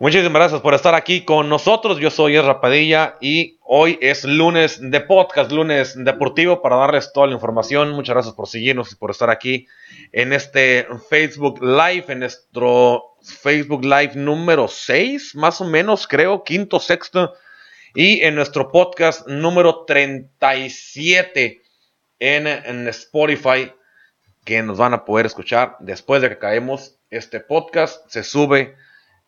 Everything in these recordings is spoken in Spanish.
Muchísimas gracias por estar aquí con nosotros. Yo soy Ezra Padilla y hoy es lunes de podcast, lunes deportivo para darles toda la información. Muchas gracias por seguirnos y por estar aquí en este Facebook Live, en nuestro Facebook Live número 6, más o menos, creo, quinto, sexto, y en nuestro podcast número 37 en, en Spotify, que nos van a poder escuchar después de que caemos este podcast. Se sube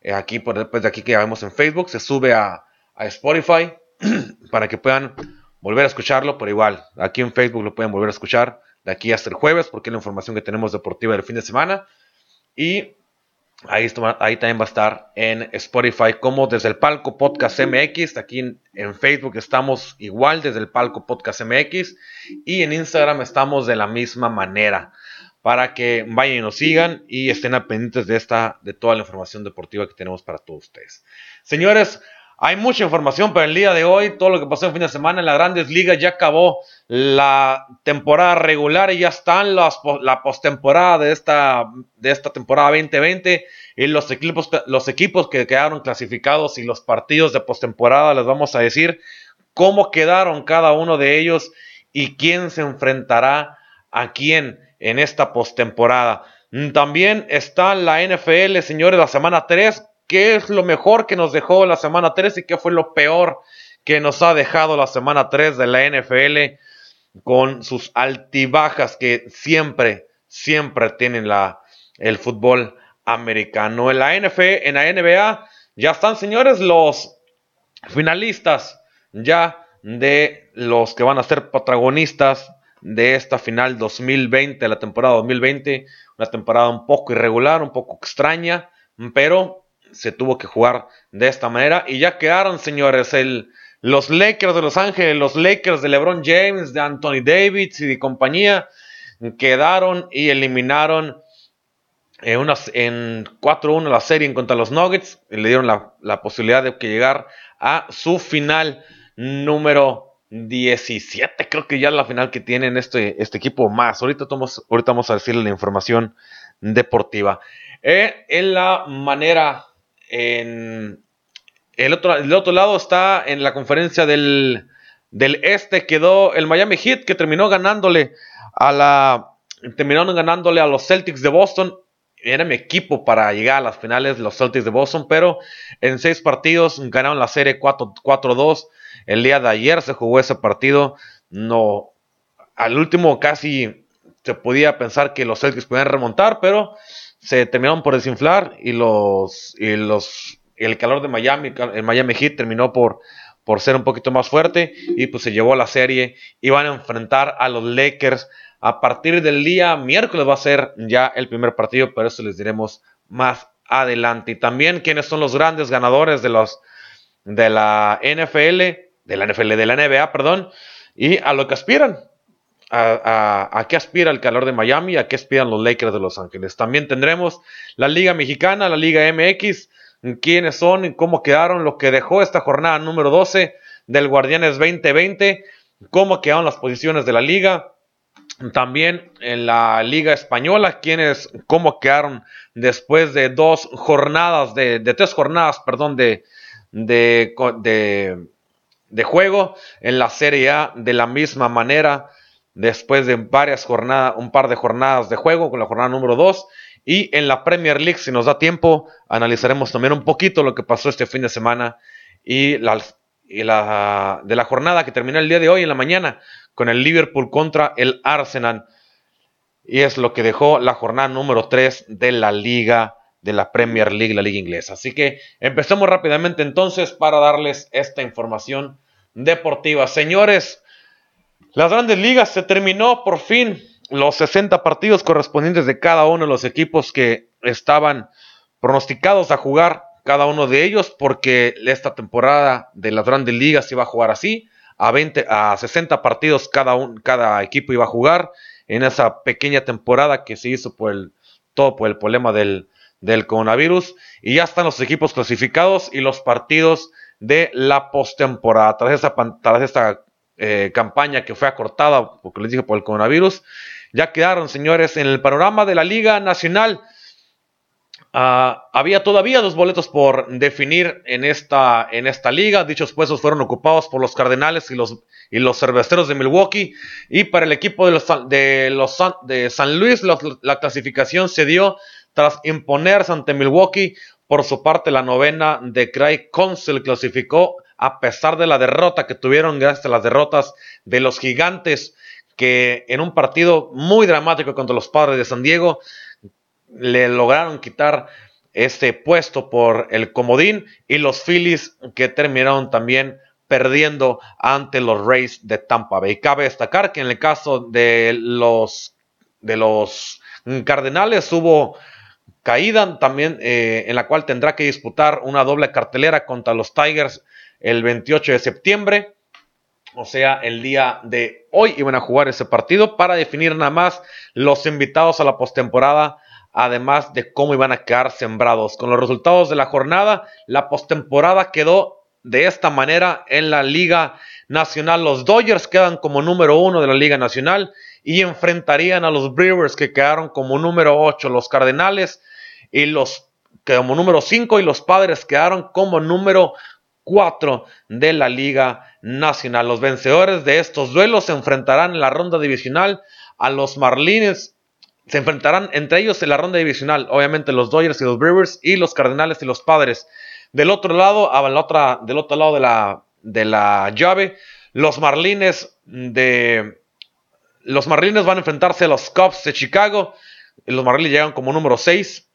eh, aquí, por después de aquí que ya vemos en Facebook, se sube a, Spotify para que puedan volver a escucharlo, pero igual, aquí en Facebook lo pueden volver a escuchar de aquí hasta el jueves, porque es la información que tenemos deportiva del fin de semana. Y ahí, ahí también va a estar en Spotify como desde el Palco Podcast MX. Aquí en, en, Facebook estamos igual desde el Palco Podcast MX. Y en Instagram estamos de la misma manera para que vayan y nos sigan y estén pendientes de esta, de toda la información deportiva que tenemos para todos ustedes. Señores, hay mucha información para el día de hoy, todo lo que pasó el fin de semana en las grandes ligas, ya acabó la temporada regular y ya están las, la postemporada de esta, de esta temporada 2020 y los equipos, los equipos que quedaron clasificados y los partidos de postemporada, les vamos a decir cómo quedaron cada uno de ellos y quién se enfrentará a quién en esta postemporada. Mm, también está la NFL, señores, la semana 3. ¿Qué es lo mejor que nos dejó la semana 3 y qué fue lo peor que nos ha dejado la semana 3 de la NFL con sus altibajas que siempre, siempre tienen la, el fútbol americano? En la NFL, en la NBA, ya están, señores, los finalistas ya de los que van a ser protagonistas de esta final 2020, la temporada 2020, una temporada un poco irregular, un poco extraña, pero se tuvo que jugar de esta manera y ya quedaron, señores, el, los Lakers de Los Ángeles, los Lakers de LeBron James, de Anthony Davis y de compañía, quedaron y eliminaron en, en 4-1 la serie en contra los Nuggets y le dieron la, la posibilidad de que llegar a su final número 17, creo que ya la final que tienen este, este equipo más. Ahorita, ahorita vamos a decirle la información deportiva. Eh, en la manera, en el otro, otro lado está en la conferencia del, del este, quedó el Miami Heat que terminó ganándole a la, terminaron ganándole a los Celtics de Boston. Era mi equipo para llegar a las finales, los Celtics de Boston, pero en seis partidos ganaron la serie 4-2. El día de ayer se jugó ese partido. No, al último casi se podía pensar que los Celtics podían remontar, pero se terminaron por desinflar y los, y los el calor de Miami, el Miami Heat terminó por, por ser un poquito más fuerte y pues se llevó la serie. Iban a enfrentar a los Lakers a partir del día miércoles va a ser ya el primer partido, pero eso les diremos más adelante. Y también quiénes son los grandes ganadores de los de la NFL de la NFL, de la NBA, perdón, y a lo que aspiran. A, a, qué aspira el calor de Miami, a qué aspiran los Lakers de Los Ángeles. También tendremos la Liga Mexicana, la Liga MX, quiénes son y cómo quedaron, lo que dejó esta jornada número 12 del Guardianes 2020, cómo quedaron las posiciones de la liga. También en la Liga Española, quiénes, cómo quedaron después de dos jornadas, de, de tres jornadas, perdón, de, de, de de juego en la Serie A de la misma manera después de varias jornadas, un par de jornadas de juego con la jornada número 2 y en la Premier League si nos da tiempo analizaremos también un poquito lo que pasó este fin de semana y la, y de la jornada que terminó el día de hoy en la mañana con el Liverpool contra el Arsenal. Y es lo que dejó la jornada número 3 de la liga de la Premier League, la liga inglesa. Así que empecemos rápidamente entonces para darles esta información deportiva. Señores, las grandes ligas se terminó por fin los 60 partidos correspondientes de cada uno de los equipos que estaban pronosticados a jugar cada uno de ellos porque esta temporada de las grandes ligas iba a jugar así, a 20 a 60 partidos cada, un, cada equipo iba a jugar en esa pequeña temporada que se hizo por el, todo por el problema del, del coronavirus. Y ya están los equipos clasificados y los partidos de la postemporada. Tras esta, tras esta eh, campaña que fue acortada, porque les dije por el coronavirus, ya quedaron, señores, en el panorama de la Liga Nacional. Ah, había todavía dos boletos por definir en esta, en esta liga. Dichos puestos fueron ocupados por los Cardenales y los, y los Cerveceros de Milwaukee. Y para el equipo de, los, de, los, de San Luis, la, clasificación se dio tras imponerse ante Milwaukee. Por su parte, la novena de Craig Council clasificó a pesar de la derrota que tuvieron gracias a las derrotas de los gigantes que en un partido muy dramático contra los padres de San Diego le lograron quitar este puesto por el comodín y los Phillies que terminaron también perdiendo ante los Rays de Tampa Bay. Cabe destacar que en el caso de los de los Cardenales hubo caída también eh, en la cual tendrá que disputar una doble cartelera contra los Tigers el 28 de septiembre. O sea, el día de hoy iban a jugar ese partido para definir nada más los invitados a la postemporada además de cómo iban a quedar sembrados. Con los resultados de la jornada, la postemporada quedó de esta manera en la Liga Nacional. Los Dodgers quedan como número uno de la Liga Nacional y enfrentarían a los Brewers que quedaron como número 8, los Cardenales y los como número 5 y los Padres quedaron como número 4 de la Liga Nacional. Los vencedores de estos duelos se enfrentarán en la ronda divisional a los Marlins se enfrentarán entre ellos en la ronda divisional, obviamente los Dodgers y los Brewers y los Cardenales y los Padres. Del otro lado, a la otra, del otro lado de la, de la llave, los Marlines de los Marlines van a enfrentarse a los Cubs de Chicago. Los Marlins llegan como número 6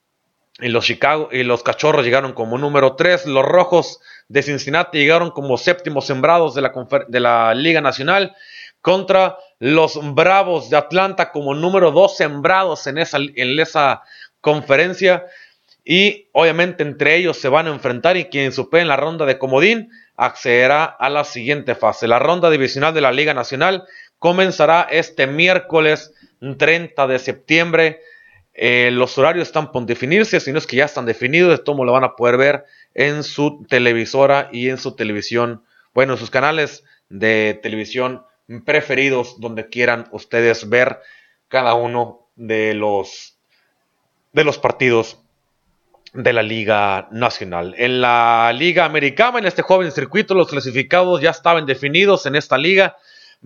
y los Chicago y los Cachorros llegaron como número 3. Los Rojos de Cincinnati llegaron como séptimos sembrados de la, de la Liga Nacional contra los Bravos de Atlanta como número 2 sembrados en esa, en esa conferencia. Y obviamente entre ellos se van a enfrentar y quien supere en la ronda de comodín accederá a la siguiente fase. La ronda divisional de la Liga Nacional comenzará este miércoles 30 de septiembre. Eh, los horarios están por definirse, si no es que ya están definidos, de todo lo van a poder ver en su televisora y en su televisión, bueno, en sus canales de televisión preferidos donde quieran ustedes ver cada uno de los de los partidos de la Liga Nacional. En la Liga Americana, en este joven circuito, los clasificados ya estaban definidos en esta liga,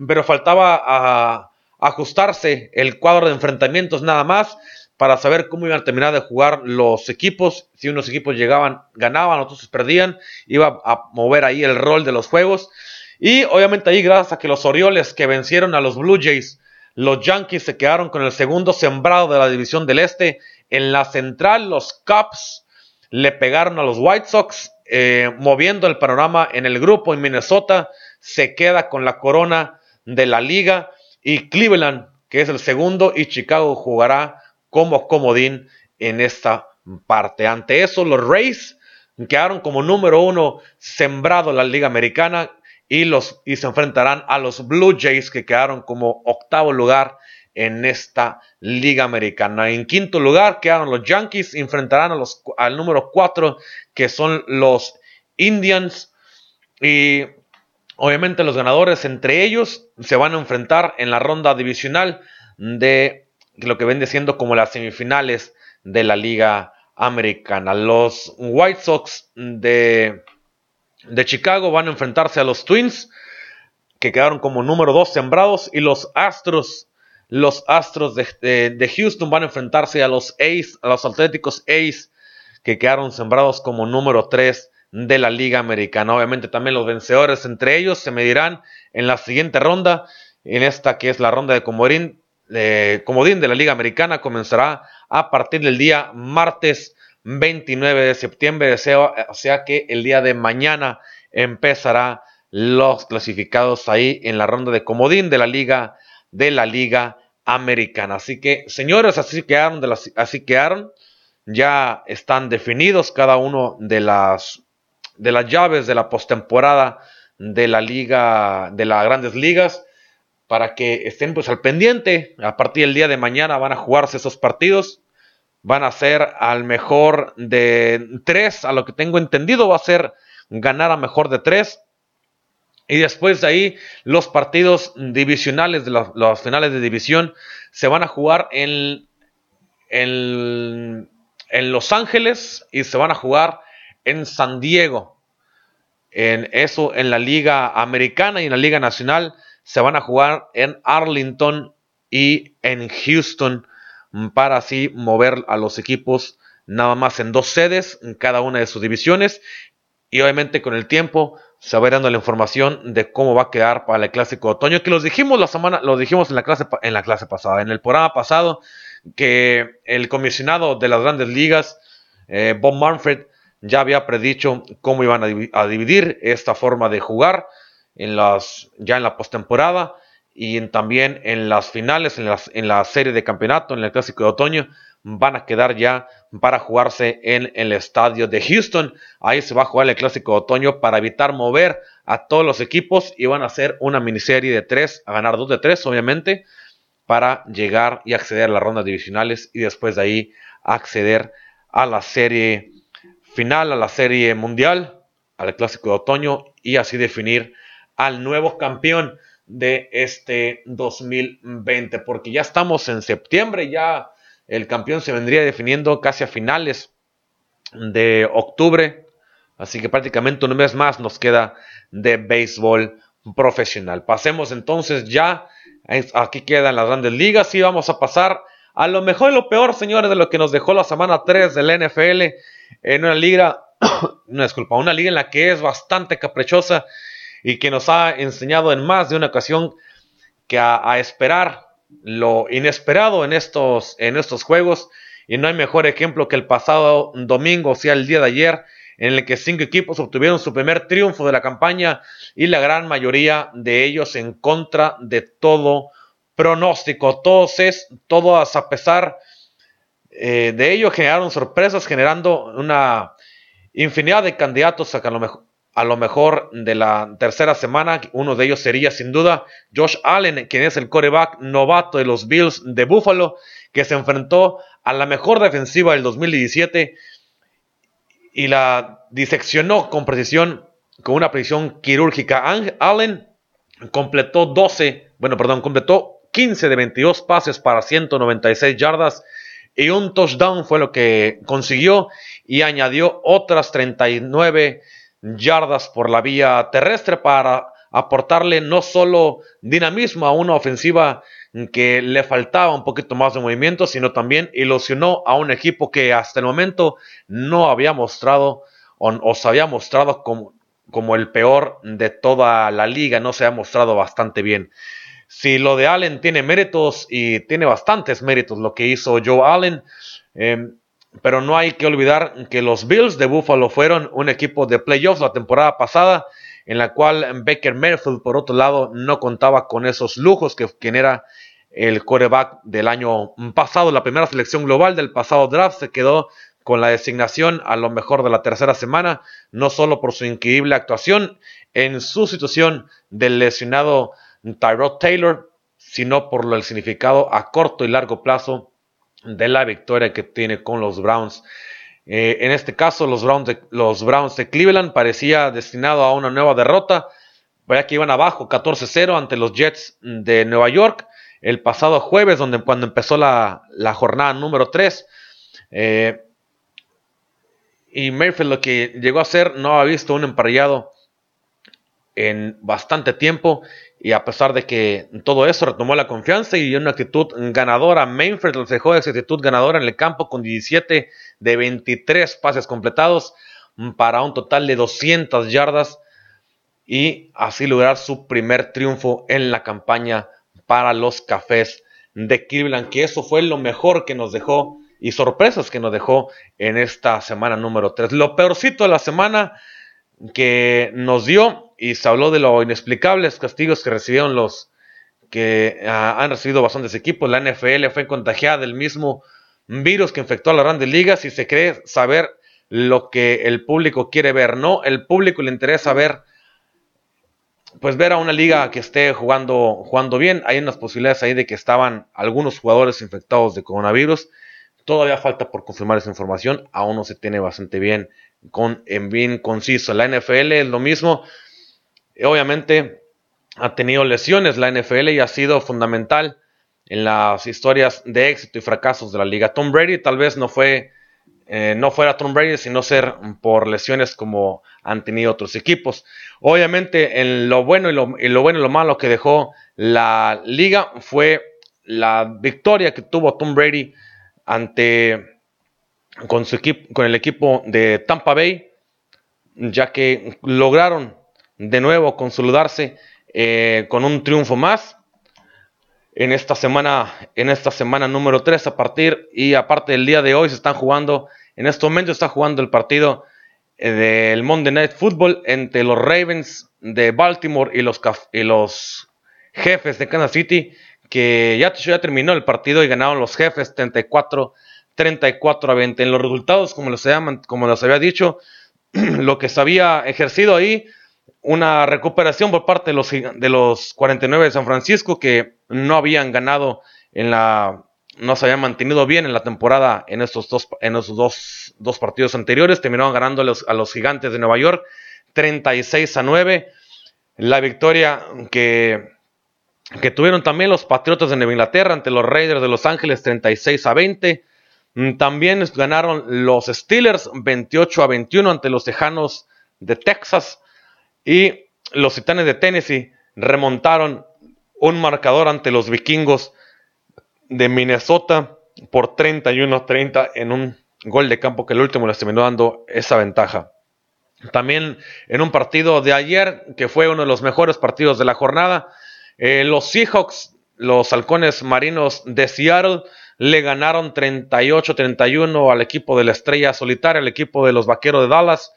pero faltaba ajustarse el cuadro de enfrentamientos nada más para saber cómo iban a terminar de jugar los equipos. Si unos equipos llegaban, ganaban, otros perdían, iba a mover ahí el rol de los juegos. Y obviamente ahí gracias a que los Orioles que vencieron a los Blue Jays, los Yankees se quedaron con el segundo sembrado de la división del Este. En la central los Cubs le pegaron a los White Sox, eh, moviendo el panorama en el grupo. En Minnesota se queda con la corona de la liga. Y Cleveland, que es el segundo, y Chicago jugará como comodín en esta parte. Ante eso, los Rays quedaron como número uno sembrado en la Liga Americana y, los, y se enfrentarán a los Blue Jays que quedaron como octavo lugar en esta liga americana. En quinto lugar quedaron los Yankees, enfrentarán a los, al número 4 que son los Indians y obviamente los ganadores entre ellos se van a enfrentar en la ronda divisional de lo que vende siendo como las semifinales de la liga americana. Los White Sox de de Chicago van a enfrentarse a los Twins, que quedaron como número 2 sembrados, y los Astros, los Astros de, Houston van a enfrentarse a los A's, a los Atléticos A's, que quedaron sembrados como número 3 de la Liga Americana. Obviamente también los vencedores entre ellos se medirán en la siguiente ronda, en esta que es la ronda de comodín, comodín de la Liga Americana, comenzará a partir del día martes 29 de septiembre. O sea que el día de mañana empezará los clasificados ahí en la ronda de comodín de la liga de la liga americana. Así que, señores, así quedaron, así quedaron. Ya están definidos cada uno de las de las llaves de la postemporada de la liga de las grandes ligas. Para que estén pues al pendiente. A partir del día de mañana van a jugarse esos partidos. Van a ser al mejor de tres, a lo que tengo entendido, va a ser ganar a mejor de tres. Y después de ahí, los partidos divisionales de los, finales de división se van a jugar en, en, en, Los Ángeles y se van a jugar en San Diego. En eso, en la Liga Americana y en la Liga Nacional, se van a jugar en Arlington y en Houston para así mover a los equipos nada más en dos sedes en cada una de sus divisiones. Y obviamente con el tiempo se va dando la información de cómo va a quedar para el clásico de otoño que los dijimos la semana lo dijimos en la clase en la clase pasada en el programa pasado que el comisionado de las grandes ligas eh, Bob Manfred ya había predicho cómo iban a, dividir esta forma de jugar en las ya en la postemporada y también en las finales en, en la serie de campeonato en el clásico de otoño van a quedar ya para jugarse en el estadio de Houston. Ahí se va a jugar el clásico de otoño para evitar mover a todos los equipos y van a hacer una miniserie de tres, a ganar dos de tres, obviamente, para llegar y acceder a las rondas divisionales y después de ahí acceder a la serie final, a la serie mundial, al clásico de otoño y así definir al nuevo campeón de este 2020, porque ya estamos en septiembre, ya el campeón se vendría definiendo casi a finales de octubre. Así que prácticamente un mes más nos queda de béisbol profesional. Pasemos entonces ya. Aquí quedan las grandes ligas y vamos a pasar a lo mejor y lo peor, señores, de lo que nos dejó la semana 3 del NFL en una liga, no disculpa, una liga en la que es bastante caprichosa y que nos ha enseñado en más de una ocasión que a esperar lo inesperado en estos, en estos juegos. Y no hay mejor ejemplo que el pasado domingo, o sea, el día de ayer, en el que cinco equipos obtuvieron su primer triunfo de la campaña y la gran mayoría de ellos en contra de todo pronóstico. Todos es, todos a pesar eh, de ello generaron sorpresas, generando una infinidad de candidatos a, lo mejor, a lo mejor de la tercera semana. Uno de ellos sería sin duda Josh Allen, quien es el coreback novato de los Bills de Buffalo, que se enfrentó a la mejor defensiva del 2017 y la diseccionó con precisión, con una precisión quirúrgica. Allen completó 12, bueno, perdón, completó 15 de 22 pases para 196 yardas y un touchdown fue lo que consiguió y añadió otras 39 yardas por la vía terrestre para aportarle no solo dinamismo a una ofensiva que le faltaba un poquito más de movimiento, sino también ilusionó a un equipo que hasta el momento no había mostrado o, se había mostrado como, como el peor de toda la liga, no se ha mostrado bastante bien. Si lo de Allen tiene méritos y tiene bastantes méritos lo que hizo Joe Allen, eh, pero no hay que olvidar que los Bills de Buffalo fueron un equipo de playoffs la temporada pasada, en la cual Baker Mayfield, por otro lado, no contaba con esos lujos que quien era el quarterback del año pasado, la primera selección global del pasado draft, se quedó con la designación a lo mejor de la tercera semana, no solo por su increíble actuación en su situación del lesionado Tyrod Taylor, sino por el significado a corto y largo plazo de la victoria que tiene con los Browns. Eh, en este caso, los Browns, de, Cleveland parecía destinado a una nueva derrota, ya que iban abajo 14-0 ante los Jets de Nueva York el pasado jueves, donde, cuando empezó la, jornada número 3. Eh, y Mayfield lo que llegó a hacer no ha visto un emparellado en bastante tiempo y a pesar de que todo eso retomó la confianza y una actitud ganadora, Mainfred los dejó esa actitud ganadora en el campo con 17 de 23 pases completados para un total de 200 yardas y así lograr su primer triunfo en la campaña para los cafés de Cleveland, que eso fue lo mejor que nos dejó y sorpresas que nos dejó en esta semana número 3. Lo peorcito de la semana que nos dio y se habló de los inexplicables castigos que recibieron los que ah, han recibido bastantes equipos. La NFL fue contagiada del mismo virus que infectó a las grandes ligas y se cree saber lo que el público quiere ver. No, el público le interesa ver pues ver a una liga que esté jugando, jugando bien. Hay unas posibilidades ahí de que estaban algunos jugadores infectados de coronavirus. Todavía falta por confirmar esa información. Aún no se tiene bastante bien, con, en bien conciso. La NFL es lo mismo. Obviamente ha tenido lesiones la NFL y ha sido fundamental en las historias de éxito y fracasos de la liga. Tom Brady tal vez no fue eh, no fuera Tom Brady, sino ser por lesiones como han tenido otros equipos. Obviamente, en lo bueno y lo, bueno y lo malo que dejó la liga fue la victoria que tuvo Tom Brady ante con su equipo, con el equipo de Tampa Bay, ya que lograron de nuevo consolidarse eh, con un triunfo más en esta semana, en esta semana número 3 a partir y aparte del día de hoy se están jugando, en este momento está jugando el partido eh, del Monday Night Football entre los Ravens de Baltimore y los, y los jefes de Kansas City, que ya, ya terminó el partido y ganaron los jefes 34 34 a 20. En los resultados, como los, como los había dicho, lo que se había ejercido ahí una recuperación por parte de los, de los 49 de San Francisco que no habían ganado en la no se habían mantenido bien en la temporada en estos dos, en dos, dos partidos anteriores. Terminaron ganando a los, a los, gigantes de Nueva York 36 a 9. La victoria que, que tuvieron también los Patriotas de Nueva Inglaterra ante los Raiders de Los Ángeles 36 a 20. También ganaron los Steelers 28 a 21 ante los Tejanos de Texas. Y los Titanes de Tennessee remontaron un marcador ante los vikingos de Minnesota por 31 a 30 en un gol de campo que el último les terminó dando esa ventaja. También en un partido de ayer, que fue uno de los mejores partidos de la jornada, eh, los Seahawks, los halcones marinos de Seattle, le ganaron 38-31 al equipo de la estrella solitaria, al equipo de los vaqueros de Dallas.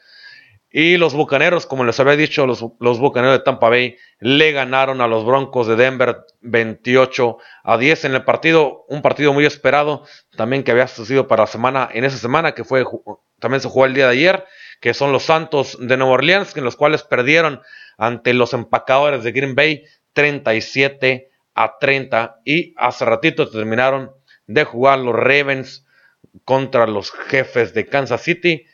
Y los Bucaneros, como les había dicho, los, Bucaneros de Tampa Bay le ganaron a los Broncos de Denver 28 a 10 en el partido, un partido muy esperado, también que había sucedido para la semana, en esa semana que fue, también se jugó el día de ayer, que son los Santos de Nueva Orleans, en los cuales perdieron ante los empacadores de Green Bay 37 a 30 y hace ratito terminaron de jugar los Ravens contra los jefes de Kansas City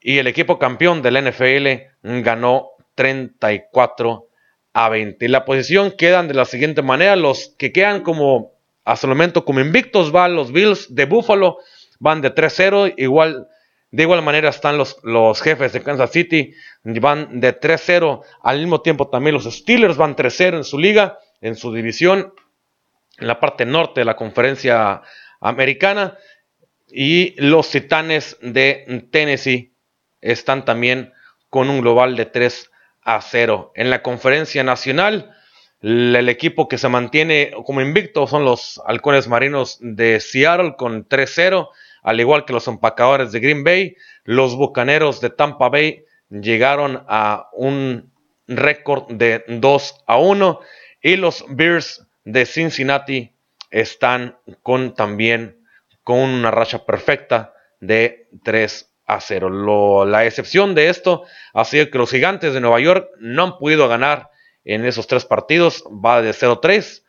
y el equipo campeón del NFL ganó 34 a 20. la posición quedan de la siguiente manera. Los que quedan como hasta el momento como invictos van los Bills de Buffalo, van de 3-0. Igual, de igual manera están los, los jefes de Kansas City, van de 3-0. Al mismo tiempo también los Steelers van 3-0 en su liga, en su división, en la parte norte de la conferencia americana. Y los Titanes de Tennessee están también con un global de 3 a 0. En la conferencia nacional, el equipo que se mantiene como invicto son los halcones marinos de Seattle con 3-0, al igual que los empacadores de Green Bay. Los bucaneros de Tampa Bay llegaron a un récord de 2 a 1 y los Bears de Cincinnati están con también con una racha perfecta de 3 a cero. la excepción de esto ha sido que los gigantes de Nueva York no han podido ganar en esos tres partidos, va de 0-3.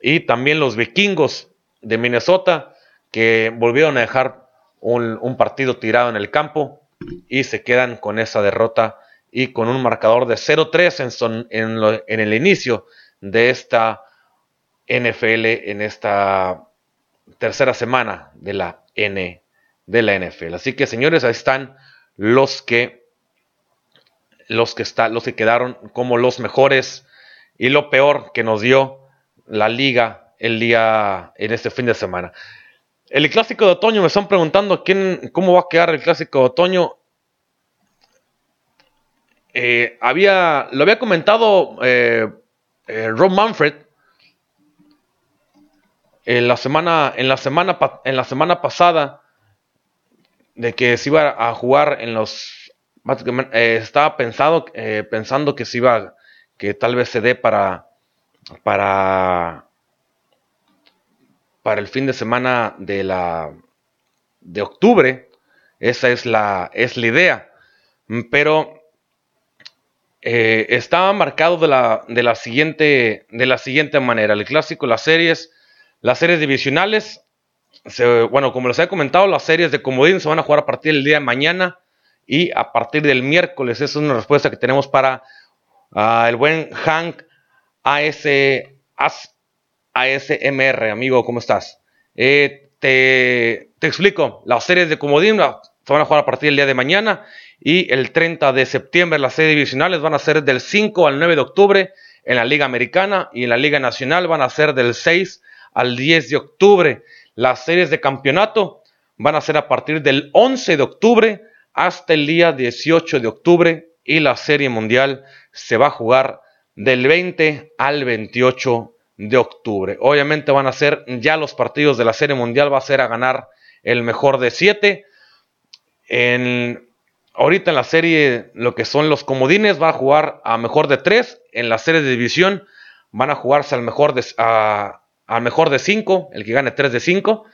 Y también los vikingos de Minnesota que volvieron a dejar un, partido tirado en el campo y se quedan con esa derrota y con un marcador de 0-3 en, en el inicio de esta NFL, en esta tercera semana de la NFL de la NFL. Así que señores, ahí están los que los que está, los que quedaron como los mejores y lo peor que nos dio la liga el día en este fin de semana. El clásico de otoño, me están preguntando quién, cómo va a quedar el clásico de otoño. Eh, había, lo había comentado eh, eh, Rob Manfred en la semana, en la semana, en la semana pasada de que se iba a jugar en los... Eh, estaba pensado, eh, pensando que se iba, que tal vez se dé para, para, para el fin de semana de la, de octubre. Esa es la, es la idea. Pero eh, está marcado de la, de, la siguiente, de la siguiente manera. El clásico, las series, las series divisionales, bueno, como les he comentado, las series de comodín se van a jugar a partir del día de mañana y a partir del miércoles. Esa es una respuesta que tenemos para ah, el buen Hank AS, ASMR, amigo, ¿cómo estás? Eh, te, te, explico, las series de comodín se van a jugar a partir del día de mañana y el 30 de septiembre las series divisionales van a ser del 5 al 9 de octubre en la Liga Americana y en la Liga Nacional van a ser del 6 al 10 de octubre. Las series de campeonato van a ser a partir del 11 de octubre hasta el día 18 de octubre y la serie mundial se va a jugar del 20 al 28 de octubre. Obviamente van a ser ya los partidos de la serie mundial, va a ser a ganar el mejor de 7. En, ahorita en la serie, lo que son los comodines, va a jugar a mejor de 3. En la serie de división van a jugarse al mejor de, al mejor de 5, el que gane 3 de 5.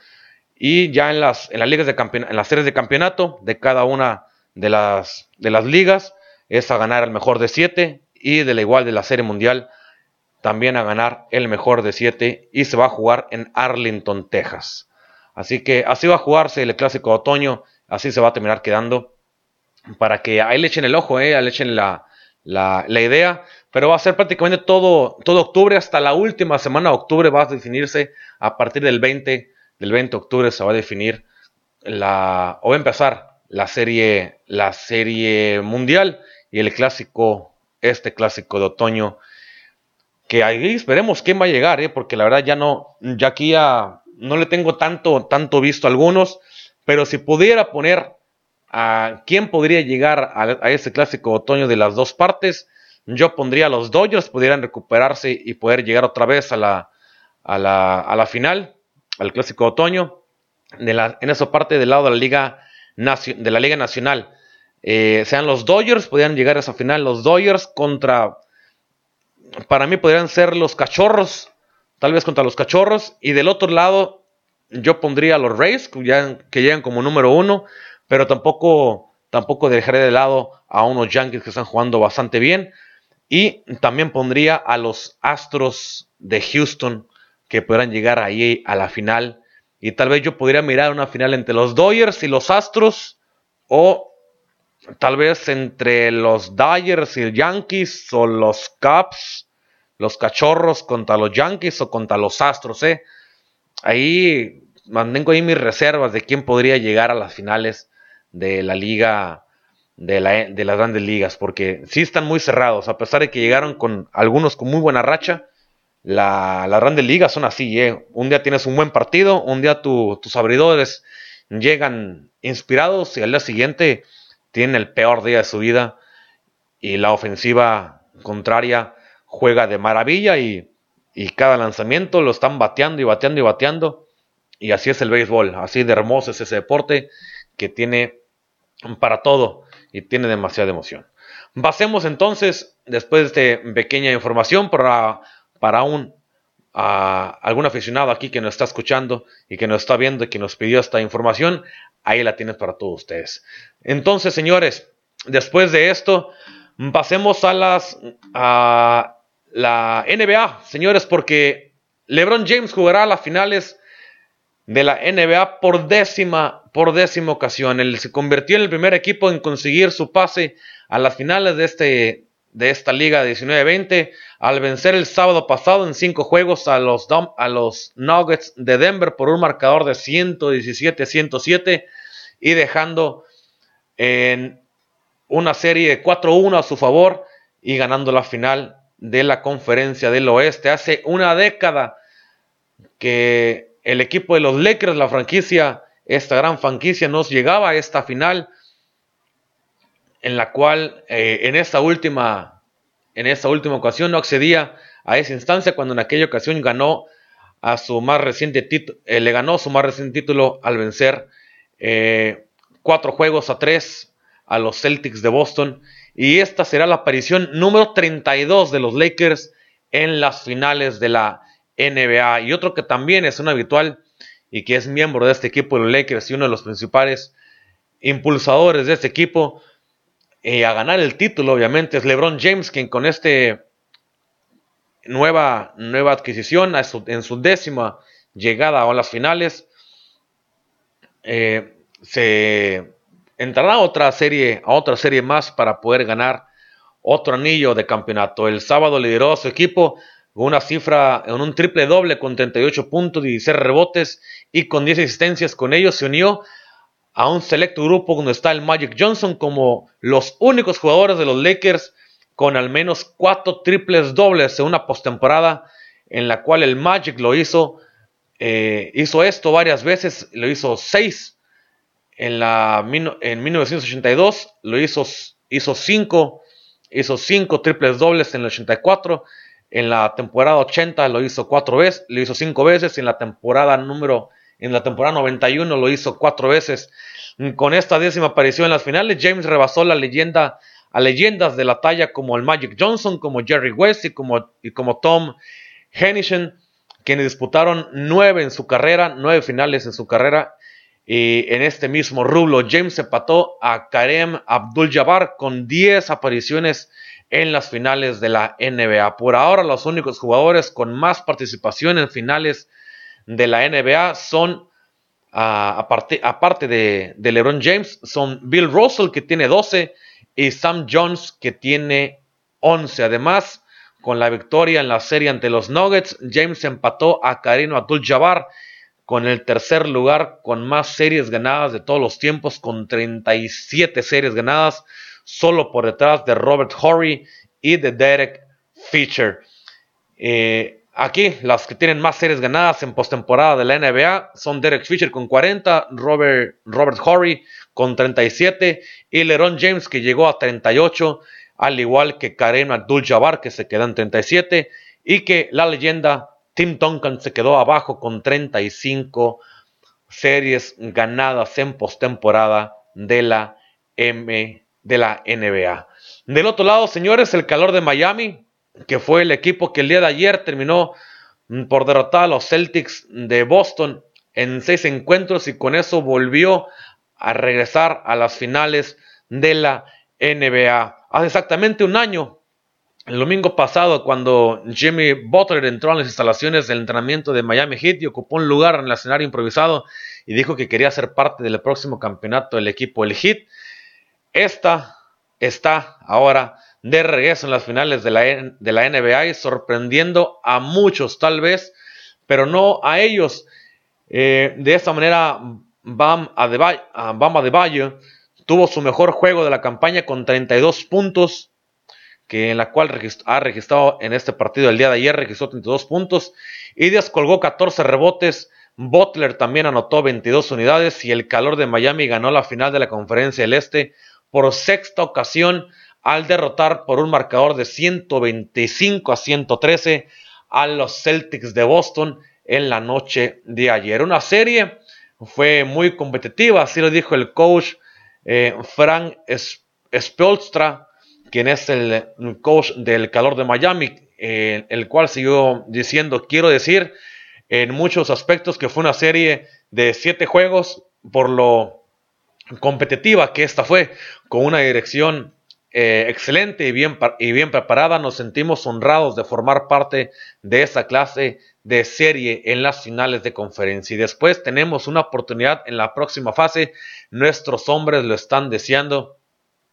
Y ya en las, en las, ligas de en las series de campeonato de cada una de las, de las ligas es a ganar el mejor de 7 y de la igual de la serie mundial también a ganar el mejor de 7 y se va a jugar en Arlington, Texas. Así que así va a jugarse el clásico de otoño, así se va a terminar quedando para que ahí le echen el ojo, eh, le echen la, la, idea. Pero va a ser prácticamente todo, todo octubre, hasta la última semana de octubre va a definirse, a partir del 20, del 20 de octubre se va a definir la, o va a empezar la serie, la serie mundial y el clásico, este clásico de otoño, que ahí esperemos quién va a llegar, eh, porque la verdad ya no, ya aquí ya no le tengo tanto, tanto visto a algunos, pero si pudiera poner a quién podría llegar a, ese clásico otoño de las dos partes. Yo pondría a los Dodgers, pudieran recuperarse y poder llegar otra vez a la, a la, final, al clásico otoño. De la, en esa parte del lado de la Liga, de la Liga Nacional. Eh, sean los Dodgers, podrían llegar a esa final. Los Dodgers contra, para mí podrían ser los Cachorros, tal vez contra los Cachorros. Y del otro lado, yo pondría a los Rays, que, que llegan como número uno pero tampoco, tampoco dejaré de lado a unos Yankees que están jugando bastante bien. Y también pondría a los Astros de Houston que podrán llegar ahí a la final. Y tal vez yo podría mirar una final entre los Dodgers y los Astros. O tal vez entre los Dodgers y los Yankees. O los Cubs, los Cachorros contra los Yankees o contra los Astros. ¿eh? Ahí mantengo ahí mis reservas de quién podría llegar a las finales de la liga, de, las grandes ligas, porque sí están muy cerrados, a pesar de que llegaron con algunos con muy buena racha. La, las grandes ligas son así, ¿eh? un día tienes un buen partido, un día tus abridores llegan inspirados y al día siguiente tienen el peor día de su vida y la ofensiva contraria juega de maravilla y, y cada lanzamiento lo están bateando y bateando y bateando y así es el béisbol, así de hermoso es ese deporte que tiene para todo y tiene demasiada emoción. Basemos entonces, después de esta pequeña información para, para un, algún aficionado aquí que nos está escuchando y que nos está viendo y que nos pidió esta información, ahí la tienes para todos ustedes. Entonces, señores, después de esto, pasemos a las a la NBA, señores, porque LeBron James jugará las finales de la NBA por décima, por décima ocasión. Él se convirtió en el primer equipo en conseguir su pase a las finales de, este, de esta liga 19-20 al vencer el sábado pasado en cinco juegos a los, a los Nuggets de Denver por un marcador de 117-107 y dejando en una serie de 4-1 a su favor y ganando la final de la conferencia del oeste. Hace una década que el equipo de los Lakers, la franquicia, esta gran franquicia, nos llegaba a esta final, en la cual eh, en esta última, en esta última ocasión no accedía a esa instancia cuando en aquella ocasión ganó a su más reciente título, eh, le ganó su más reciente título al vencer eh, cuatro juegos a tres a los Celtics de Boston. Y esta será la aparición número 32 de los Lakers en las finales de la NBA. Y otro que también es un habitual y que es miembro de este equipo de los Lakers y uno de los principales impulsadores de este equipo eh, a ganar el título, obviamente, es LeBron James, quien con este nueva, nueva adquisición en su décima llegada a las finales, eh, se entrará a otra serie, a otra serie más para poder ganar otro anillo de campeonato. El sábado lideró a su equipo con una cifra en un triple doble con 38 puntos, 16 rebotes y con 10 asistencias. Con ellos se unió a un selecto grupo donde está el Magic Johnson como los únicos jugadores de los Lakers con al menos cuatro triples dobles en una postemporada en la cual el Magic lo hizo eh, hizo esto varias veces, lo hizo seis en, la, en 1982, lo hizo, hizo cinco, hizo cinco triples dobles en el 84, en la temporada 80 lo hizo cuatro veces, lo hizo cinco veces, en la temporada número, en la temporada 91 lo hizo cuatro veces. Con esta décima aparición en las finales, James rebasó la leyenda a leyendas de la talla como el Magic Johnson, como Jerry West y como, Tom Hennigan quienes disputaron nueve en su carrera, nueve finales en su carrera. Y en este mismo rublo, James empató a Karem Abdul-Jabbar con 10 apariciones en las finales de la NBA. Por ahora, los únicos jugadores con más participación en finales de la NBA son, ah, aparte, aparte de, LeBron James, son Bill Russell, que tiene 12, y Sam Jones, que tiene 11. Además, con la victoria en la serie ante los Nuggets, James empató a Karino Abdul-Jabbar con el tercer lugar con más series ganadas de todos los tiempos, con 37 series ganadas, solo por detrás de Robert Horry y de Derek Fisher. Eh, aquí, las que tienen más series ganadas en postemporada de la NBA son Derek Fisher con 40, Robert, Robert Horry con 37 y LeBron James que llegó a 38 al igual que Kareem Abdul-Jabbar, que se quedó en 37, y que la leyenda Tim Duncan se quedó abajo con 35 series ganadas en postemporada de la M de la NBA. Del otro lado, señores, el calor de Miami, que fue el equipo que el día de ayer terminó por derrotar a los Celtics de Boston en seis encuentros y con eso volvió a regresar a las finales de la NBA hace exactamente un año, el domingo pasado, cuando Jimmy Butler entró en las instalaciones del entrenamiento de Miami Heat y ocupó un lugar en el escenario improvisado y dijo que quería ser parte del próximo campeonato del equipo el Heat, esta está ahora de regreso en las finales de la, NBA y sorprendiendo a muchos tal vez, pero no a ellos. Eh, de esta manera, Bam Adebayo Tuvo su mejor juego de la campaña con 32 puntos, que en la cual ha registrado en este partido el día de ayer, registró 32 puntos. Idias colgó 14 rebotes. Butler también anotó 22 unidades y el calor de Miami ganó la final de la conferencia del Este por sexta ocasión al derrotar por un marcador de 125 a 113 a los Celtics de Boston en la noche de ayer. Una serie fue muy competitiva, así lo dijo el coach eh, Frank Spolstra, quien es el coach del calor de Miami, eh, el cual siguió diciendo, quiero decir, en muchos aspectos que fue una serie de siete juegos por lo competitiva que esta fue, con una dirección eh, excelente y bien, y bien preparada, nos sentimos honrados de formar parte de esa clase de serie en las finales de conferencia. Y después tenemos una oportunidad en la próxima fase. Nuestros hombres lo están deseando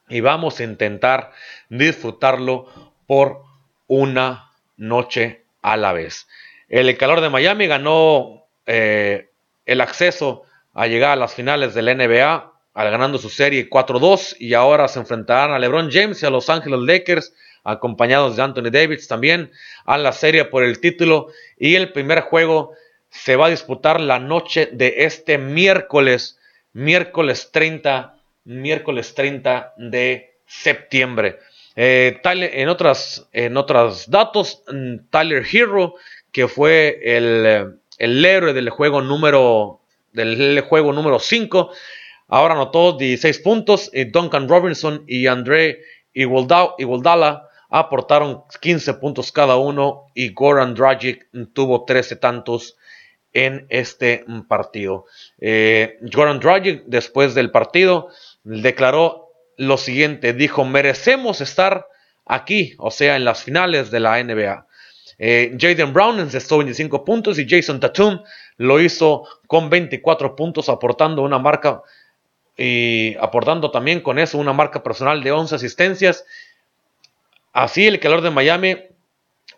y vamos a intentar disfrutarlo por una noche a la vez. El calor de Miami ganó eh, el acceso a llegar a las finales de la NBA al ganando su serie 4-2 y ahora se enfrentarán a LeBron James y a Los Ángeles Lakers acompañados de Anthony Davis también a la serie por el título y el primer juego se va a disputar la noche de este miércoles, miércoles 30, miércoles 30 de septiembre. Eh, en otras en otros datos, mm, Tyler Hero, que fue el, el héroe del juego número del juego número 5, ahora anotó 16 puntos. Duncan Robinson y André Igualdala aportaron 15 puntos cada uno y Goran Dragic tuvo 13 tantos en este partido. Eh, Goran Dragic después del partido declaró lo siguiente, dijo, merecemos estar aquí, o sea, en las finales de la NBA. Eh, Jaden Brown encestó 25 puntos y Jason Tatum lo hizo con 24 puntos, aportando una marca y aportando también con eso una marca personal de 11 asistencias. Así el calor de Miami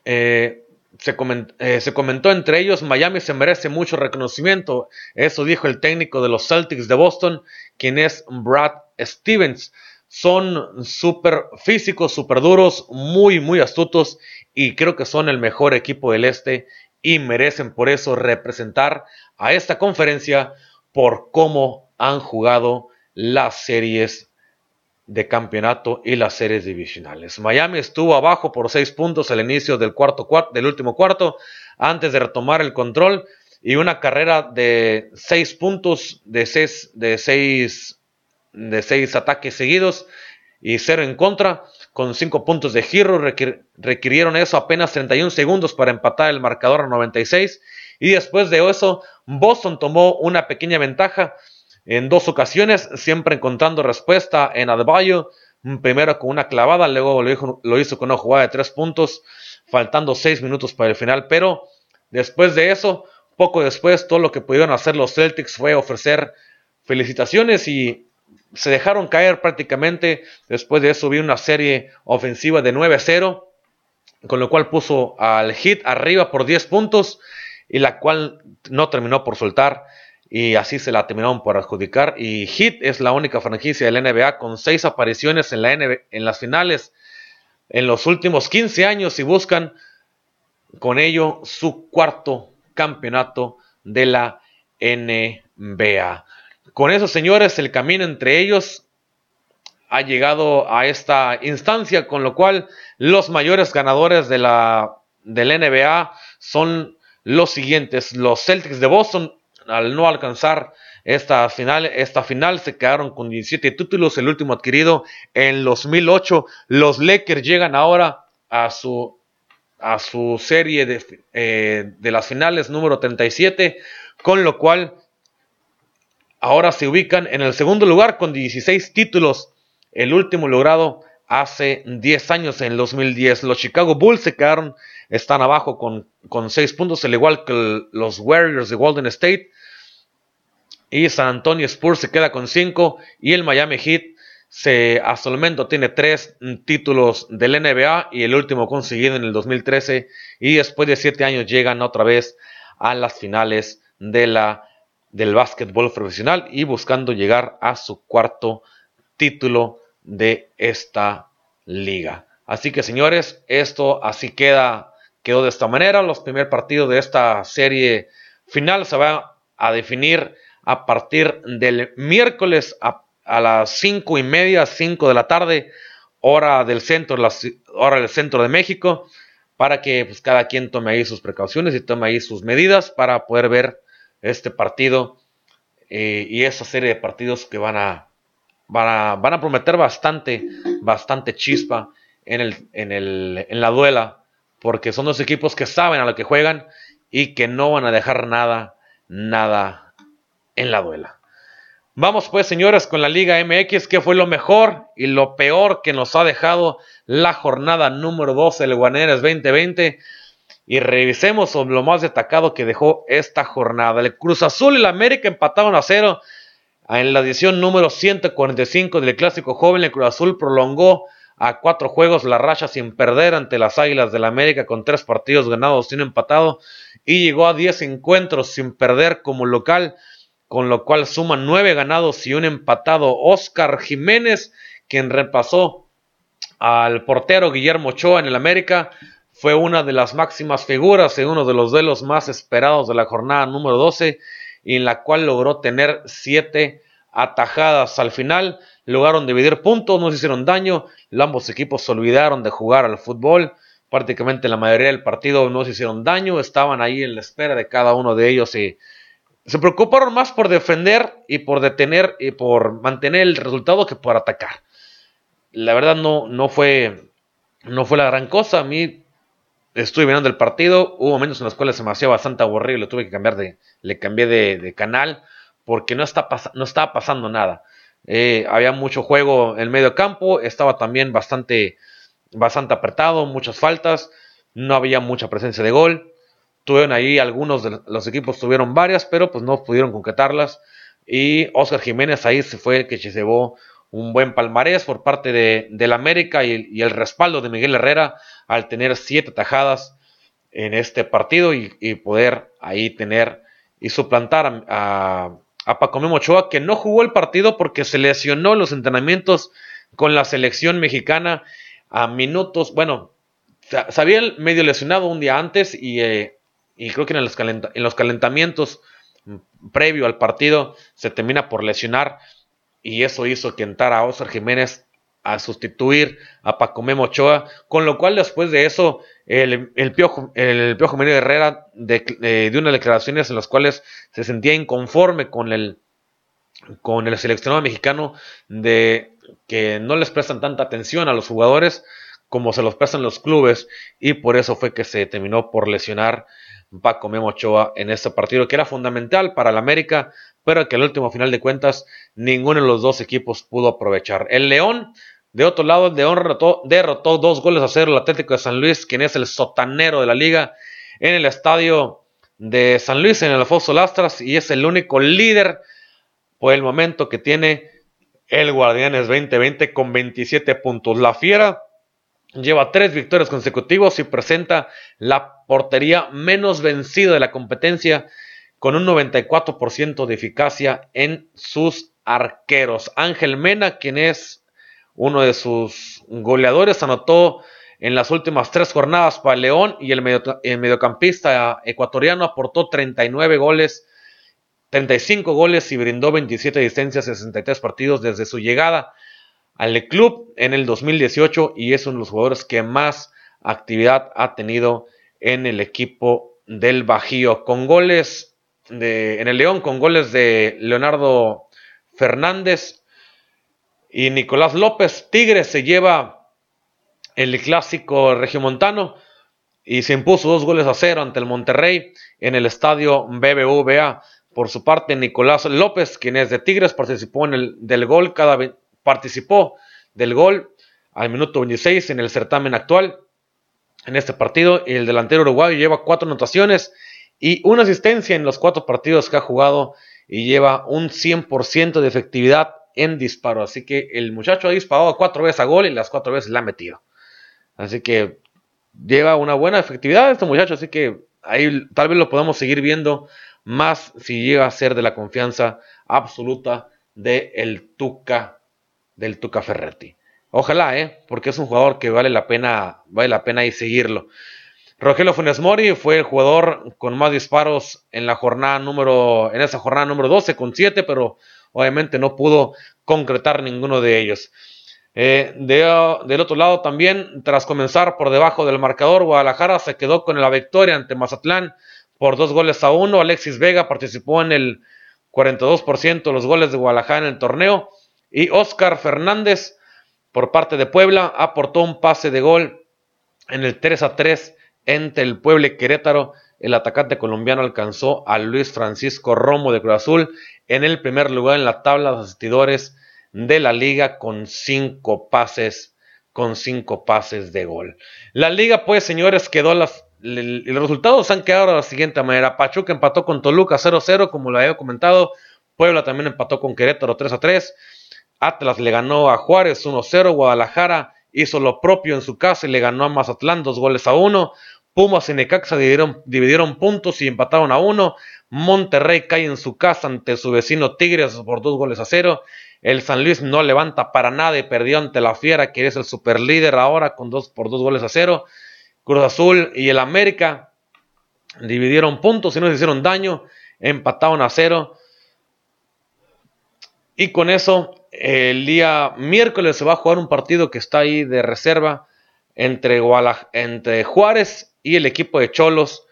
eh, se, eh, se, comentó entre ellos, Miami se merece mucho reconocimiento. Eso dijo el técnico de los Celtics de Boston, quien es Brad Stevens. Son súper físicos, súper duros, muy, muy astutos y creo que son el mejor equipo del este y merecen por eso representar a esta conferencia por cómo han jugado las series de campeonato y las series divisionales. Miami estuvo abajo por seis puntos al inicio del, cuarto, del último cuarto antes de retomar el control y una carrera de seis puntos de seis, de seis, de seis ataques seguidos y cero en contra con 5 puntos de giro, requirieron eso apenas 31 segundos para empatar el marcador a 96 y después de eso Boston tomó una pequeña ventaja en dos ocasiones, siempre encontrando respuesta en Adebayo, primero con una clavada, luego lo hizo, con una jugada de 3 puntos, faltando 6 minutos para el final, pero después de eso, poco después, todo lo que pudieron hacer los Celtics fue ofrecer felicitaciones y se dejaron caer prácticamente. Después de eso vi una serie ofensiva de 9-0, con lo cual puso al Hit arriba por 10 puntos y la cual no terminó por soltar y así se la terminaron por adjudicar. Y Hit es la única franquicia del NBA con 6 apariciones en, la en las finales en los últimos 15 años y buscan con ello su cuarto campeonato de la NBA. Con eso, señores, el camino entre ellos ha llegado a esta instancia, con lo cual los mayores ganadores de la del NBA son los siguientes. Los Celtics de Boston, al no alcanzar esta final, esta final se quedaron con 17 títulos, el último adquirido en 2008. Los Lakers llegan ahora a su, a su serie de, eh, de las finales número 37, con lo cual ahora se ubican en el segundo lugar con 16 títulos, el último logrado hace 10 años, en 2010. Los Chicago Bulls se quedaron, están abajo con, con 6 puntos, al igual que los Warriors de Golden State. Y San Antonio Spurs se queda con 5 y el Miami Heat se, hasta el momento tiene 3 títulos del NBA y el último conseguido en el 2013 y después de 7 años llegan otra vez a las finales de la del básquetbol profesional y buscando llegar a su cuarto título de esta liga. Así que señores, esto así queda, quedó de esta manera. Los primeros partidos de esta serie final se van a definir a partir del miércoles a, las cinco y media, 5 de la tarde, hora del centro, la, hora del centro de México, para que pues, cada quien tome ahí sus precauciones y tome ahí sus medidas para poder ver este partido eh, y esa serie de partidos que van a, van a, prometer bastante, bastante chispa en, el, en, el, en la duela, porque son dos equipos que saben a lo que juegan y que no van a dejar nada, nada en la duela. Vamos pues, señores, con la Liga MX, que fue lo mejor y lo peor que nos ha dejado la jornada número 12 del Guaneres 2020 y revisemos lo más destacado que dejó esta jornada. El Cruz Azul y el América empataron a cero en la edición número 145 del Clásico Joven. El Cruz Azul prolongó a cuatro juegos la racha sin perder ante las Águilas del América con tres partidos ganados un empatado y llegó a 10 encuentros sin perder como local, con lo cual suma nueve ganados y un empatado. Oscar Jiménez, quien repasó al portero Guillermo Ochoa en el América, fue una de las máximas figuras en uno de los duelos más esperados de la jornada número 12 y en la cual logró tener siete atajadas al final. Lograron dividir puntos, no se hicieron daño. Ambos equipos se olvidaron de jugar al fútbol. Prácticamente la mayoría del partido no se hicieron daño. Estaban ahí en la espera de cada uno de ellos y se preocuparon más por defender y por detener y por mantener el resultado que por atacar. La verdad no, no, fue, no fue la gran cosa. A mí estuve mirando el partido, hubo momentos en los cuales se me hacía bastante aburrido, le tuve que cambiar de, le cambié de, canal porque no, está no estaba pasando nada. Eh, había mucho juego en medio campo, estaba también bastante, bastante apretado, muchas faltas, no había mucha presencia de gol. Tuvieron ahí algunos de los equipos, tuvieron varias, pero pues no pudieron concretarlas. Y Oscar Jiménez ahí se fue el que se llevó un buen palmarés por parte de, del América y, el respaldo de Miguel Herrera al tener siete tajadas en este partido y, poder ahí tener y suplantar a, a Paco Memo Ochoa, que no jugó el partido porque se lesionó los entrenamientos con la selección mexicana a minutos, bueno, se había medio lesionado un día antes y, eh, creo que en los, en los calentamientos previo al partido se termina por lesionar y eso hizo que entrara a Oscar Jiménez a sustituir a Paco Memo Ochoa, con lo cual después de eso el, el Piojo, el Piojo Herrera de, dio unas declaraciones en las cuales se sentía inconforme con el, con el seleccionado mexicano de que no les prestan tanta atención a los jugadores como se los prestan los clubes y por eso fue que se terminó por lesionar Paco Memo Ochoa en este partido que era fundamental para el América pero que al último final de cuentas ninguno de los dos equipos pudo aprovechar. El León, de otro lado, el León derrotó, dos goles a cero al Atlético de San Luis, quien es el sotanero de la liga, en el estadio de San Luis, en el Alfonso Lastras, y es el único líder por el momento que tiene el Guardianes 2020 con 27 puntos. La Fiera lleva tres victorias consecutivas y presenta la portería menos vencida de la competencia con un 94% de eficacia en sus arqueros. Ángel Mena, quien es uno de sus goleadores, anotó en las últimas tres jornadas para León y el, mediocampista ecuatoriano aportó 39 goles, 35 goles y brindó 27 asistencias en 63 partidos desde su llegada al club en el 2018 y es uno de los jugadores que más actividad ha tenido en el equipo del Bajío con goles en el León con goles de Leonardo Fernández y Nicolás López. Tigres se lleva el clásico regiomontano y se impuso dos goles a cero ante el Monterrey en el estadio BBVA. Por su parte, Nicolás López, quien es de Tigres, participó del gol participó del gol al minuto 26 en el certamen actual en este partido el delantero uruguayo lleva cuatro anotaciones y una asistencia en los cuatro partidos que ha jugado y lleva un 100% de efectividad en disparo. Así que el muchacho ha disparado cuatro veces a gol y las cuatro veces la ha metido. Así que lleva una buena efectividad este muchacho. Así que ahí tal vez lo podamos seguir viendo más si llega a ser de la confianza absoluta de el Tuca, del Tuca Ferretti. Ojalá, ¿eh? porque es un jugador que vale la pena, vale la pena y seguirlo. Rogelio Funes Mori fue el jugador con más disparos en la jornada número, en esa jornada número 12 con 7, pero obviamente no pudo concretar ninguno de ellos. Eh, del otro lado también, tras comenzar por debajo del marcador, Guadalajara se quedó con la victoria ante Mazatlán por dos goles a uno. Alexis Vega participó en el 42% de los goles de Guadalajara en el torneo. Y Oscar Fernández, por parte de Puebla, aportó un pase de gol en el 3 a 3 entre el Pueblo y Querétaro, el atacante colombiano alcanzó a Luis Francisco Romo de Cruz Azul en el primer lugar en la tabla de asistidores de la liga con cinco pases, con cinco pases de gol. La liga, pues, señores, quedó las, los resultados han quedado de la siguiente manera. Pachuca empató con Toluca 0-0, como lo había comentado. Puebla también empató con Querétaro 3-3. Atlas le ganó a Juárez 1-0. Guadalajara hizo lo propio en su casa y le ganó a Mazatlán dos goles a uno. Pumas y Necaxa dividieron, puntos y empataron a uno. Monterrey cae en su casa ante su vecino Tigres por dos goles a cero. El San Luis no levanta para nada y perdió ante la Fiera, que es el superlíder ahora con dos por dos goles a cero. Cruz Azul y el América dividieron puntos y no se hicieron daño. Empataron a cero. Y con eso el día miércoles se va a jugar un partido que está ahí de reserva entre, entre Juárez y el equipo de Cholos.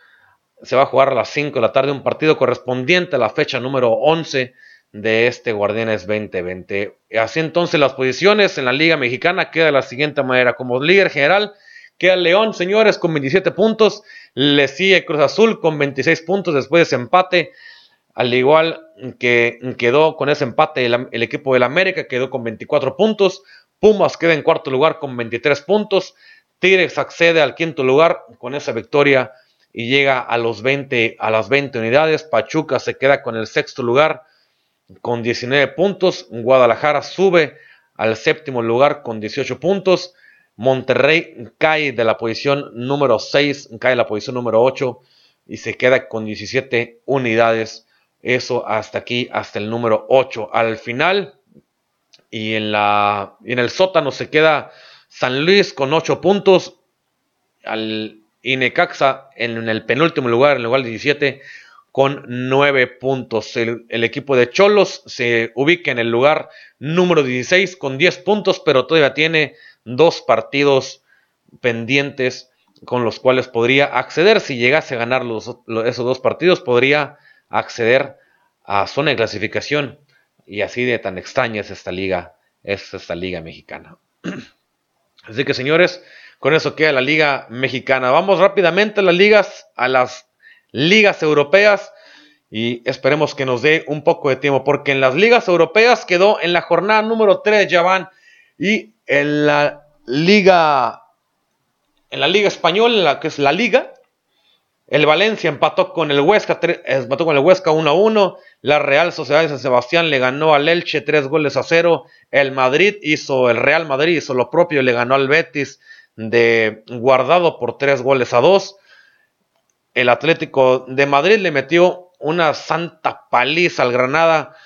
Se va a jugar a las 5 de la tarde un partido correspondiente a la fecha número 11 de este Guardianes 2020. Así entonces las posiciones en la Liga Mexicana queda de la siguiente manera. Como líder general queda León, señores, con 27 puntos. Le sigue Cruz Azul con 26 puntos después de ese empate al igual que quedó con ese empate el, el equipo del América, quedó con 24 puntos. Pumas queda en cuarto lugar con 23 puntos. Tigres accede al quinto lugar con esa victoria y llega a, los 20, a las 20 unidades. Pachuca se queda con el sexto lugar con 19 puntos. Guadalajara sube al séptimo lugar con 18 puntos. Monterrey cae de la posición número 6, cae de la posición número 8 y se queda con 17 unidades. Eso hasta aquí, hasta el número 8. Al final, y en, la, en el sótano se queda San Luis con 8 puntos. Al Inecaxa en el penúltimo lugar, en el lugar 17, con 9 puntos. El, el, equipo de Cholos se ubica en el lugar número 16 con 10 puntos, pero todavía tiene dos partidos pendientes con los cuales podría acceder. Si llegase a ganar los, esos dos partidos, podría acceder a zona de clasificación. Y así de tan extraña es esta liga, es esta liga mexicana. Así que señores, con eso queda la liga mexicana. Vamos rápidamente a las ligas, a las ligas europeas y esperemos que nos dé un poco de tiempo porque en las ligas europeas quedó en la jornada número 3 ya van y en la liga en la liga española, la que es la liga, el Valencia empató con el Huesca, empató con el Huesca 1 a 1. La Real Sociedad de San Sebastián le ganó al Elche 3 goles a 0. El Madrid hizo, el Real Madrid hizo lo propio, le ganó al Betis de guardado por 3 goles a 2. El Atlético de Madrid le metió una santa paliza al Granada.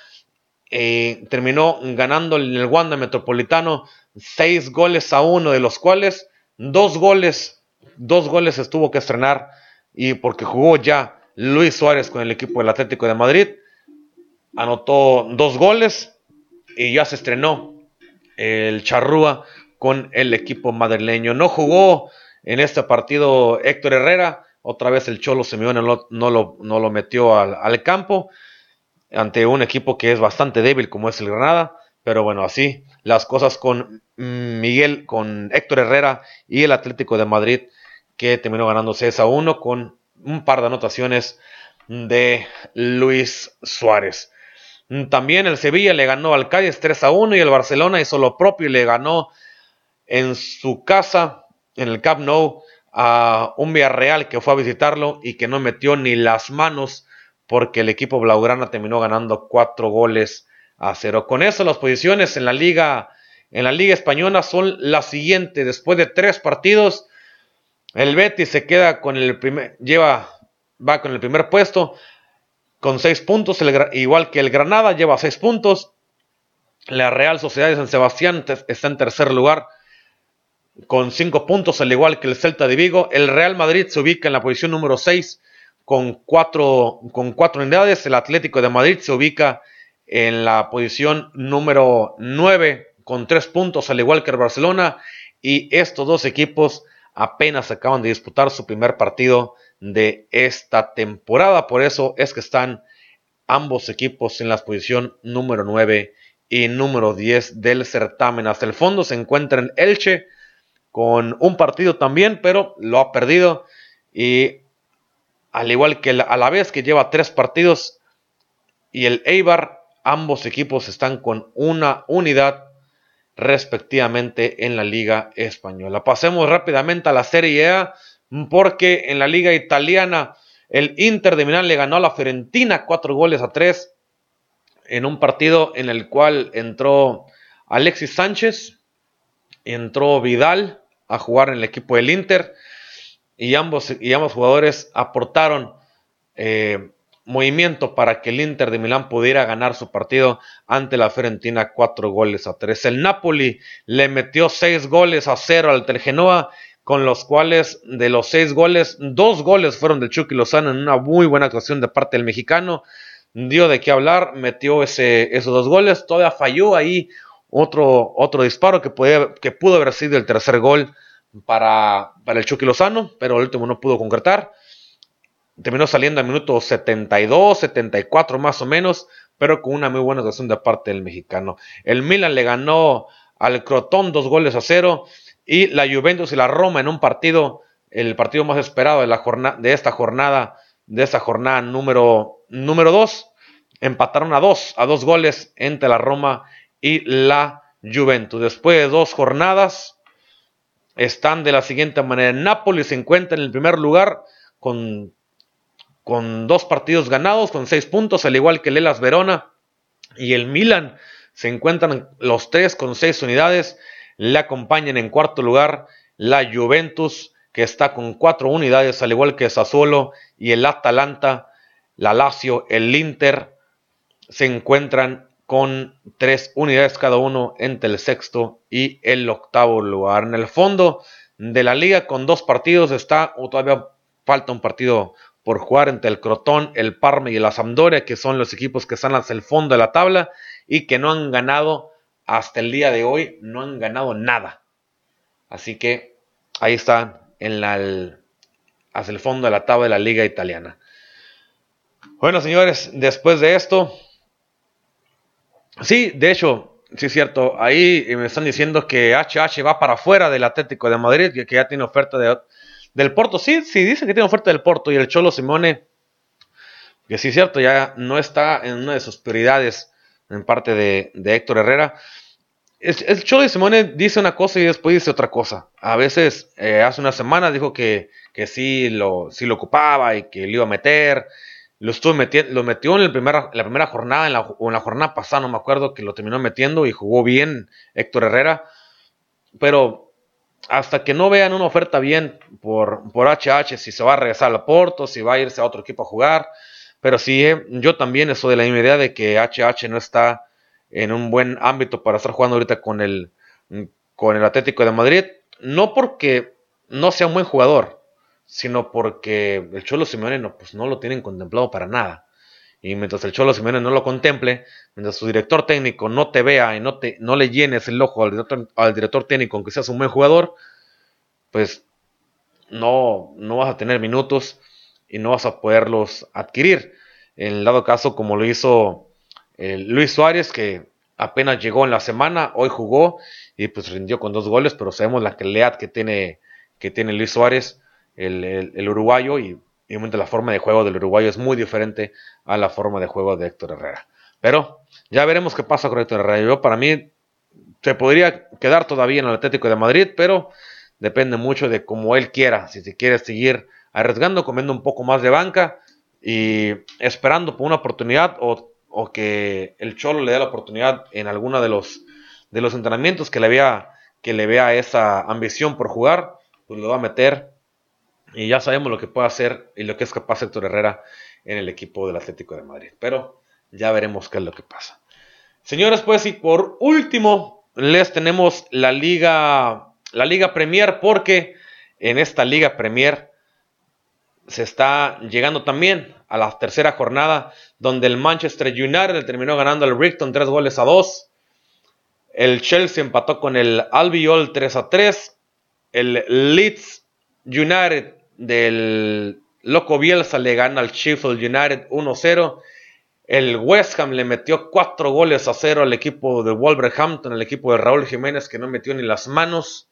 Eh, terminó ganando en el Wanda Metropolitano 6 goles a 1, de los cuales 2 goles, dos goles estuvo que estrenar y porque jugó ya Luis Suárez con el equipo del Atlético de Madrid, anotó dos goles y ya se estrenó el Charrúa con el equipo madrileño. No jugó en este partido Héctor Herrera, otra vez el Cholo Simeone no, no, lo, no lo, metió al, al, campo ante un equipo que es bastante débil como es el Granada, pero bueno, así las cosas con Miguel, con Héctor Herrera y el Atlético de Madrid que terminó ganando 6 a 1 con un par de anotaciones de Luis Suárez. También el Sevilla le ganó al Cádiz 3 a 1 y el Barcelona hizo lo propio y le ganó en su casa, en el Camp Nou, a un Villarreal que fue a visitarlo y que no metió ni las manos porque el equipo blaugrana terminó ganando 4 goles a 0. Con eso las posiciones en la liga en la liga española son las siguientes. Después de tres partidos, el Betis se queda con el primer, lleva, va con el primer puesto con seis puntos, igual que el Granada lleva seis puntos. La Real Sociedad de San Sebastián está en tercer lugar con cinco puntos, al igual que el Celta de Vigo. El Real Madrid se ubica en la posición número 6 con cuatro, con cuatro unidades. El Atlético de Madrid se ubica en la posición número 9 con tres puntos, al igual que el Barcelona. Y estos dos equipos apenas acaban de disputar su primer partido de esta temporada. Por eso es que están ambos equipos en la posición número 9 y número 10 del certamen. Hasta el fondo se encuentra en Elche con un partido también, pero lo ha perdido. Y al igual que a la vez que lleva tres partidos y el Eibar, ambos equipos están con una unidad respectivamente en la Liga Española. Pasemos rápidamente a la Serie A porque en la Liga Italiana el Inter de Milán le ganó a la Fiorentina cuatro goles a tres en un partido en el cual entró Alexis Sánchez, entró Vidal a jugar en el equipo del Inter y ambos, y ambos jugadores aportaron eh, movimiento para que el Inter de Milán pudiera ganar su partido ante la Fiorentina cuatro goles a tres. El Napoli le metió seis goles a cero al Tergenoa, con los cuales de los seis goles, dos goles fueron de Chucky Lozano en una muy buena actuación de parte del mexicano. Dio de qué hablar, metió ese, esos dos goles, todavía falló ahí otro, otro disparo que, que pudo haber sido el tercer gol para, para el Chucky Lozano, pero el último no pudo concretar terminó saliendo a minuto 72, 74 más o menos, pero con una muy buena actuación de parte del mexicano. El Milan le ganó al Crotón dos goles a cero y la Juventus y la Roma en un partido, el partido más esperado de, la jornada, de esta jornada, de esta jornada número, número 2. empataron a dos, a dos goles entre la Roma y la Juventus. Después de dos jornadas, están de la siguiente manera. Nápoles se encuentra en el primer lugar con, con dos partidos ganados, con seis puntos, al igual que el Elas Verona y el Milan. Se encuentran los tres con seis unidades. Le acompañan en cuarto lugar la Juventus, que está con cuatro unidades, al igual que Sassuolo y el Atalanta, la Lazio, el Inter, se encuentran con tres unidades cada uno entre el sexto y el octavo lugar. En el fondo de la liga con dos partidos está, o todavía falta un partido por jugar entre el Crotón, el Parma y la Sampdoria, que son los equipos que están hacia el fondo de la tabla y que no han ganado hasta el día de hoy, no han ganado nada. Así que ahí está en la, hacia el fondo de la tabla de la liga italiana. Bueno, señores, después de esto, Sí, de hecho, sí es cierto. Ahí me están diciendo que HH va para afuera del Atlético de Madrid, que ya tiene oferta de, del Porto. Sí, sí, dice que tiene oferta del Porto. Y el Cholo Simone, que sí es cierto, ya no está en una de sus prioridades en parte de, Héctor Herrera. El, Cholo Simone dice una cosa y después dice otra cosa. A veces, eh, hace una semana dijo que, que sí, lo, sí lo ocupaba y que lo iba a meter lo, estuvo metiendo, lo metió en la primera, la primera jornada, en la, o en la jornada pasada, no me acuerdo, que lo terminó metiendo y jugó bien Héctor Herrera. Pero hasta que no vean una oferta bien por, por HH, si se va a regresar al Porto, si va a irse a otro equipo a jugar. Pero sí, eh, yo también estoy de la misma idea de que HH no está en un buen ámbito para estar jugando ahorita con el, con el Atlético de Madrid. No porque no sea un buen jugador, sino porque el Cholo Simeone no, pues no lo tienen contemplado para nada. Y mientras el Cholo Simeone no lo contemple, mientras su director técnico no te vea y no, te, no le llenes el ojo al director, al director técnico, aunque seas un buen jugador, pues no, no vas a tener minutos y no vas a poderlos adquirir. En el dado caso, como lo hizo eh, Luis Suárez, que apenas llegó en la semana, hoy jugó y pues rindió con dos goles, pero sabemos la calidad que tiene, que tiene Luis Suárez el, uruguayo y, obviamente la forma de juego del uruguayo es muy diferente a la forma de juego de Héctor Herrera. Pero ya veremos qué pasa con Héctor Herrera. Yo para mí se podría quedar todavía en el Atlético de Madrid, pero depende mucho de cómo él quiera. Si se quiere seguir arriesgando, comiendo un poco más de banca y esperando por una oportunidad o, que el Cholo le dé la oportunidad en alguno de los, de los entrenamientos que le vea que le vea esa ambición por jugar, pues lo va a meter y ya sabemos lo que puede hacer y lo que es capaz Héctor Herrera en el equipo del Atlético de Madrid. Pero ya veremos qué es lo que pasa. Señores, pues y por último les tenemos la Liga, la Liga Premier porque en esta Liga Premier se está llegando también a la tercera jornada donde el Manchester United terminó ganando al Brighton 3 goles a 2. El Chelsea empató con el Albiol 3 a 3. El Leeds United del Loco Bielsa le gana al Sheffield United 1-0. El West Ham le metió 4 goles a 0 al equipo de Wolverhampton, el equipo de Raúl Jiménez que no metió ni las manos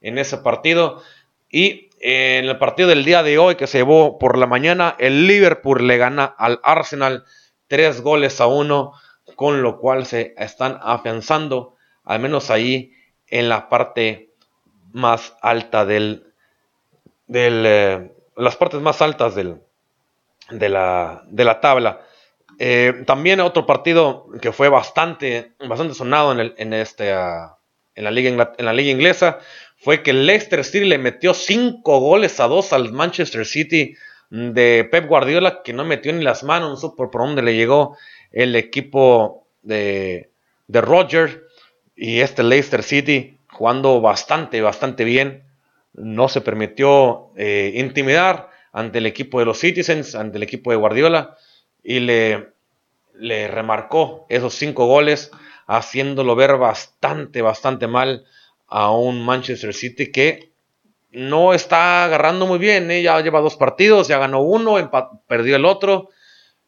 en ese partido. Y en el partido del día de hoy que se llevó por la mañana, el Liverpool le gana al Arsenal 3 goles a 1, con lo cual se están afianzando, al menos ahí en la parte más alta del de eh, las partes más altas del, de, la, tabla. Eh, también otro partido que fue bastante, bastante sonado en, el, en, este, ah, en, la liga, en la liga inglesa fue que Leicester City le metió 5 goles a 2 al Manchester City de Pep Guardiola, que no metió ni las manos, no supo por dónde le llegó el equipo de, de Roger y este Leicester City jugando bastante, bastante bien no se permitió eh, intimidar ante el equipo de los Citizens, ante el equipo de Guardiola, y le, le remarcó esos cinco goles, haciéndolo ver bastante, bastante mal a un Manchester City que no está agarrando muy bien, ¿eh? ya lleva dos partidos, ya ganó uno, perdió el otro,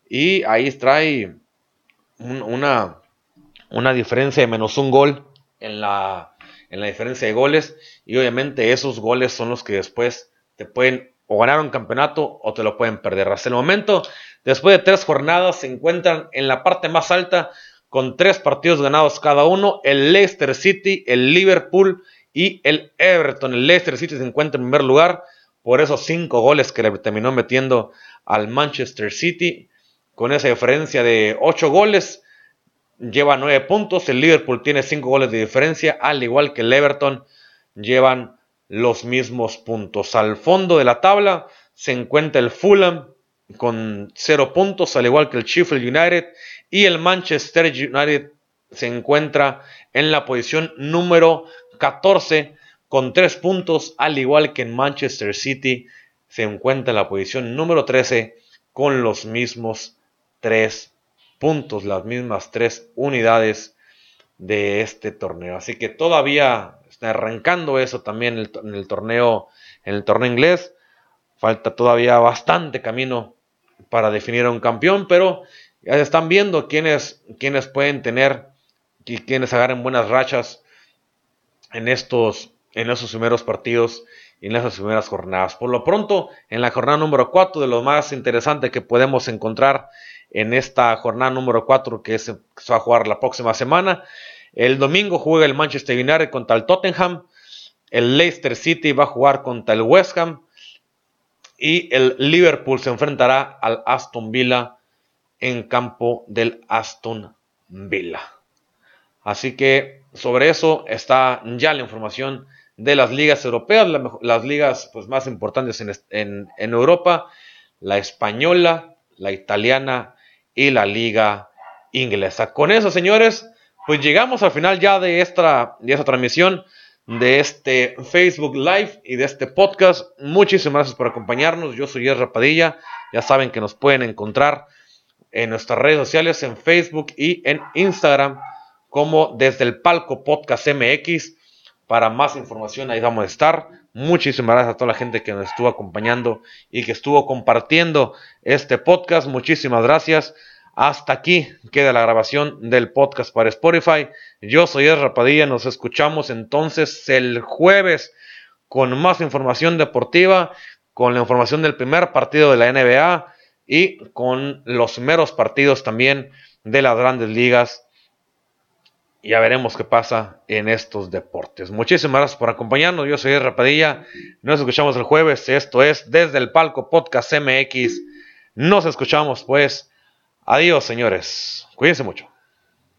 y ahí trae una, una diferencia de menos un gol en la, en la diferencia de goles y obviamente esos goles son los que después te pueden o ganar un campeonato o te lo pueden perder. Hasta el momento, después de tres jornadas, se encuentran en la parte más alta con tres partidos ganados cada uno. El Leicester City, el Liverpool y el Everton. El Leicester City se encuentra en primer lugar por esos cinco goles que le terminó metiendo al Manchester City. Con esa diferencia de ocho goles, lleva nueve puntos. El Liverpool tiene cinco goles de diferencia, al igual que el Everton llevan los mismos puntos. Al fondo de la tabla se encuentra el Fulham con cero puntos, al igual que el Sheffield United. Y el Manchester United se encuentra en la posición número 14 con 3 puntos, al igual que en Manchester City se encuentra en la posición número 13 con los mismos 3 puntos, las mismas 3 unidades de este torneo. Así que todavía está arrancando eso también en el, torneo en el torneo inglés. Falta todavía bastante camino para definir a un campeón, pero ya están viendo quiénes, pueden tener y quiénes agarren buenas rachas en estos, en esos primeros partidos y en esas primeras jornadas. Por lo pronto, en la jornada número 4, de lo más interesante que podemos encontrar en esta jornada número 4 que se va a jugar la próxima semana. El domingo juega el Manchester United contra el Tottenham. El Leicester City va a jugar contra el West Ham. Y el Liverpool se enfrentará al Aston Villa en campo del Aston Villa. Así que sobre eso está ya la información de las ligas europeas, las ligas pues, más importantes en, Europa, la española, la italiana y la liga inglesa. Con eso, señores, pues llegamos al final ya de esta, de esta transmisión, de este Facebook Live y de este podcast. Muchísimas gracias por acompañarnos. Yo soy Ezra Padilla. Ya saben que nos pueden encontrar en nuestras redes sociales, en Facebook y en Instagram como desde el palco podcast MX. Para más información ahí vamos a estar. Muchísimas gracias a toda la gente que nos estuvo acompañando y que estuvo compartiendo este podcast. Muchísimas gracias. Hasta aquí queda la grabación del podcast para Spotify. Yo soy Ezra Padilla. Nos escuchamos entonces el jueves con más información deportiva, con la información del primer partido de la NBA y con los primeros partidos también de las grandes ligas ya veremos qué pasa en estos deportes. Muchísimas gracias por acompañarnos. Yo soy Rapadilla. Nos escuchamos el jueves. Esto es desde el palco Podcast MX. Nos escuchamos pues. Adiós, señores. Cuídense mucho.